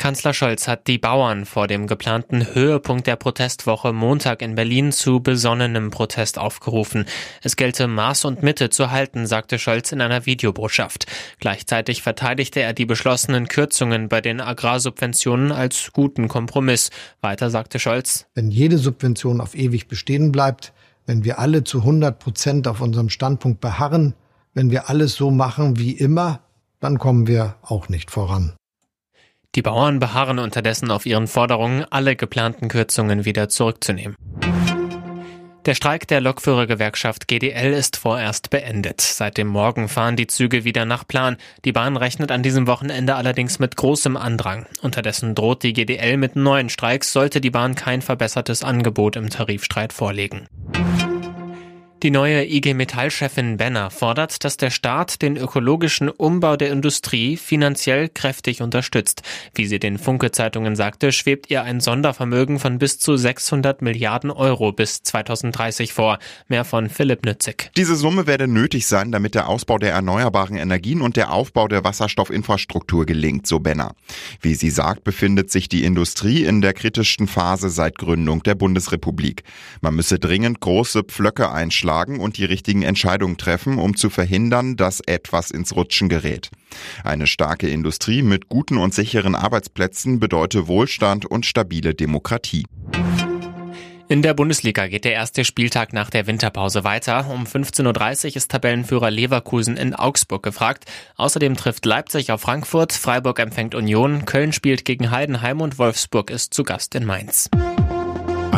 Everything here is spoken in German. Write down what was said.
Kanzler Scholz hat die Bauern vor dem geplanten Höhepunkt der Protestwoche Montag in Berlin zu besonnenem Protest aufgerufen. Es gelte Maß und Mitte zu halten, sagte Scholz in einer Videobotschaft. Gleichzeitig verteidigte er die beschlossenen Kürzungen bei den Agrarsubventionen als guten Kompromiss. Weiter sagte Scholz, Wenn jede Subvention auf ewig bestehen bleibt, wenn wir alle zu 100 Prozent auf unserem Standpunkt beharren, wenn wir alles so machen wie immer, dann kommen wir auch nicht voran. Die Bauern beharren unterdessen auf ihren Forderungen, alle geplanten Kürzungen wieder zurückzunehmen. Der Streik der Lokführergewerkschaft GDL ist vorerst beendet. Seit dem Morgen fahren die Züge wieder nach Plan. Die Bahn rechnet an diesem Wochenende allerdings mit großem Andrang. Unterdessen droht die GDL mit neuen Streiks, sollte die Bahn kein verbessertes Angebot im Tarifstreit vorlegen. Die neue IG Metall-Chefin Benner fordert, dass der Staat den ökologischen Umbau der Industrie finanziell kräftig unterstützt. Wie sie den Funke-Zeitungen sagte, schwebt ihr ein Sondervermögen von bis zu 600 Milliarden Euro bis 2030 vor. Mehr von Philipp Nützig. Diese Summe werde nötig sein, damit der Ausbau der erneuerbaren Energien und der Aufbau der Wasserstoffinfrastruktur gelingt, so Benner. Wie sie sagt, befindet sich die Industrie in der kritischsten Phase seit Gründung der Bundesrepublik. Man müsse dringend große Pflöcke einschlagen und die richtigen Entscheidungen treffen, um zu verhindern, dass etwas ins Rutschen gerät. Eine starke Industrie mit guten und sicheren Arbeitsplätzen bedeute Wohlstand und stabile Demokratie. In der Bundesliga geht der erste Spieltag nach der Winterpause weiter. Um 15.30 Uhr ist Tabellenführer Leverkusen in Augsburg gefragt. Außerdem trifft Leipzig auf Frankfurt, Freiburg empfängt Union, Köln spielt gegen Heidenheim und Wolfsburg ist zu Gast in Mainz.